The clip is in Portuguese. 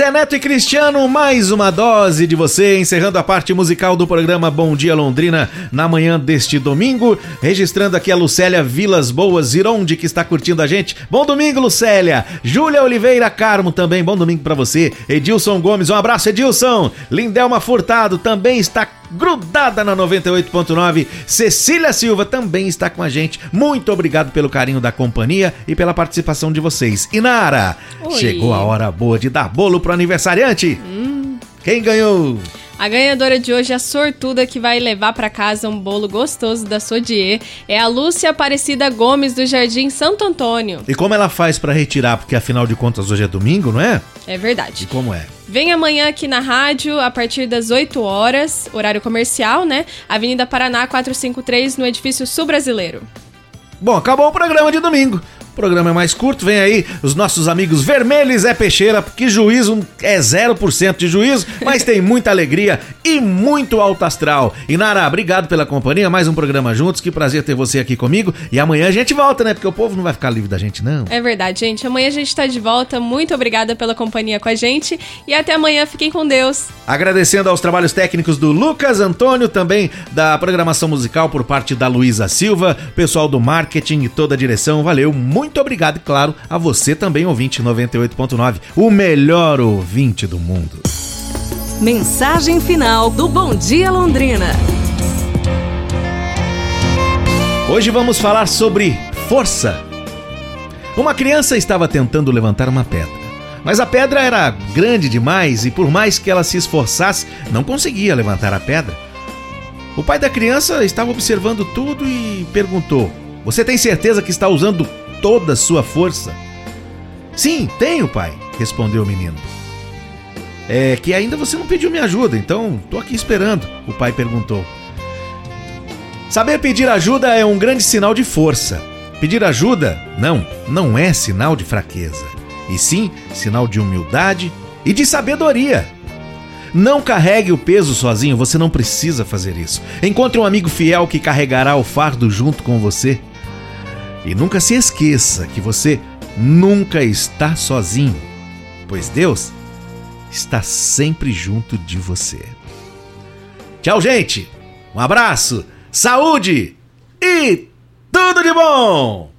Zé Neto e Cristiano, mais uma dose de você, encerrando a parte musical do programa Bom Dia Londrina na manhã deste domingo. Registrando aqui a Lucélia Vilas Boas Zironde, que está curtindo a gente. Bom domingo, Lucélia. Júlia Oliveira Carmo também, bom domingo para você. Edilson Gomes, um abraço, Edilson. Lindelma Furtado também está grudada na 98.9. Cecília Silva também está com a gente. Muito obrigado pelo carinho da companhia e pela participação de vocês. Inara, Oi. chegou a hora boa de dar bolo pro aniversariante. Hum. Quem ganhou? A ganhadora de hoje, a sortuda que vai levar para casa um bolo gostoso da Sodier, é a Lúcia Aparecida Gomes do Jardim Santo Antônio. E como ela faz para retirar? Porque afinal de contas hoje é domingo, não é? É E verdade. como é? Vem amanhã aqui na rádio a partir das 8 horas, horário comercial, né? Avenida Paraná 453, no edifício Sul Brasileiro. Bom, acabou o programa de domingo. O programa é mais curto, vem aí os nossos amigos Vermelho e Zé Peixeira, porque juízo é 0% de juízo, mas tem muita alegria e muito alto astral. E Nara, obrigado pela companhia, mais um programa juntos, que prazer ter você aqui comigo. E amanhã a gente volta, né? Porque o povo não vai ficar livre da gente, não. É verdade, gente. Amanhã a gente tá de volta. Muito obrigada pela companhia com a gente. E até amanhã. Fiquem com Deus. Agradecendo aos trabalhos técnicos do Lucas Antônio, também da programação musical por parte da Luísa Silva, pessoal do marketing e toda a direção. Valeu, muito obrigado, e claro, a você também, ouvinte 98.9, o melhor ouvinte do mundo. Mensagem final do Bom Dia Londrina. Hoje vamos falar sobre força. Uma criança estava tentando levantar uma pedra, mas a pedra era grande demais e, por mais que ela se esforçasse, não conseguia levantar a pedra. O pai da criança estava observando tudo e perguntou: Você tem certeza que está usando toda a sua força? Sim, tenho, pai, respondeu o menino. É que ainda você não pediu minha ajuda, então tô aqui esperando, o pai perguntou. Saber pedir ajuda é um grande sinal de força. Pedir ajuda, não, não é sinal de fraqueza, e sim sinal de humildade e de sabedoria. Não carregue o peso sozinho, você não precisa fazer isso. Encontre um amigo fiel que carregará o fardo junto com você. E nunca se esqueça que você nunca está sozinho, pois Deus está sempre junto de você. Tchau, gente! Um abraço, saúde e tudo de bom!